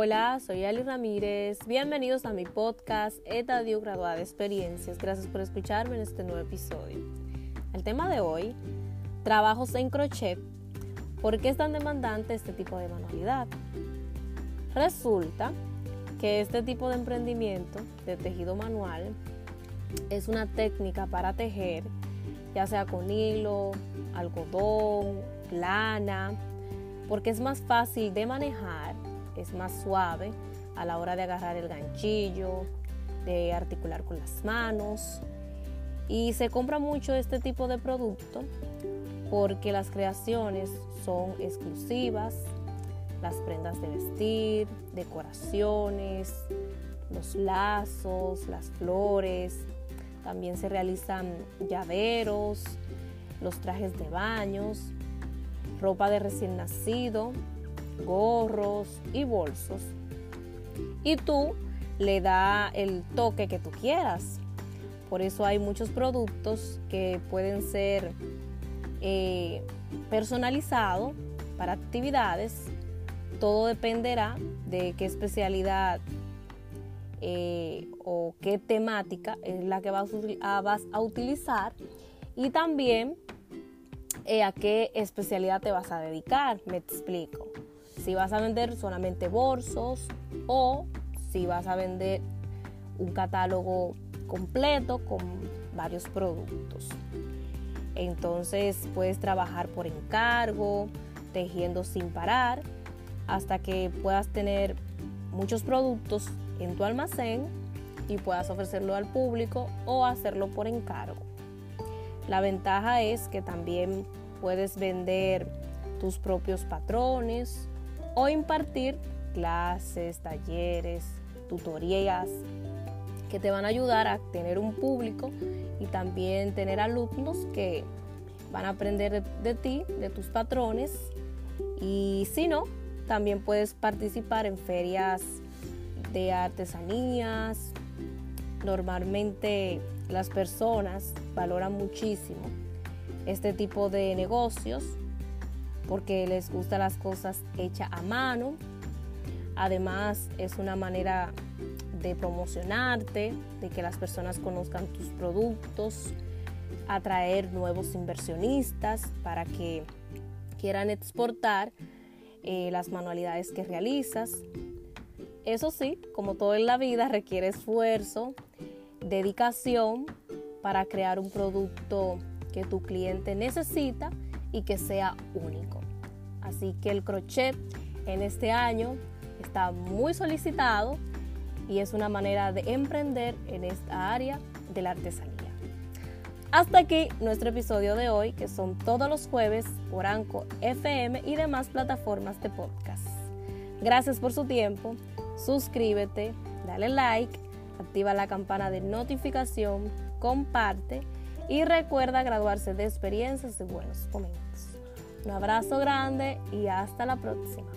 Hola, soy Ali Ramírez. Bienvenidos a mi podcast Etadio Graduada de Experiencias. Gracias por escucharme en este nuevo episodio. El tema de hoy, trabajos en crochet. ¿Por qué es tan demandante este tipo de manualidad? Resulta que este tipo de emprendimiento de tejido manual es una técnica para tejer, ya sea con hilo, algodón, lana, porque es más fácil de manejar es más suave a la hora de agarrar el ganchillo, de articular con las manos. Y se compra mucho este tipo de producto porque las creaciones son exclusivas, las prendas de vestir, decoraciones, los lazos, las flores. También se realizan llaveros, los trajes de baños, ropa de recién nacido, gorros y bolsos. Y tú le da el toque que tú quieras. Por eso hay muchos productos que pueden ser eh, personalizados para actividades. Todo dependerá de qué especialidad eh, o qué temática es la que vas a, vas a utilizar y también eh, a qué especialidad te vas a dedicar. Me explico si vas a vender solamente bolsos o si vas a vender un catálogo completo con varios productos. Entonces puedes trabajar por encargo, tejiendo sin parar, hasta que puedas tener muchos productos en tu almacén y puedas ofrecerlo al público o hacerlo por encargo. La ventaja es que también puedes vender tus propios patrones o impartir clases, talleres, tutorías que te van a ayudar a tener un público y también tener alumnos que van a aprender de, ti, de tus patrones. Y si no, también puedes participar en ferias de artesanías. Normalmente las personas valoran muchísimo este tipo de negocios porque les gustan las cosas hechas a mano. Además es una manera de promocionarte, de que las personas conozcan tus productos, atraer nuevos inversionistas para que quieran exportar eh, las manualidades que realizas. Eso sí, como todo en la vida, requiere esfuerzo, dedicación para crear un producto que tu cliente necesita y que sea único. Así que el crochet en este año está muy solicitado y es una manera de emprender en esta área de la artesanía. Hasta aquí nuestro episodio de hoy, que son todos los jueves por Anco FM y demás plataformas de podcast. Gracias por su tiempo, suscríbete, dale like, activa la campana de notificación, comparte y recuerda graduarse de experiencias de buenos momentos. Un abrazo grande y hasta la próxima.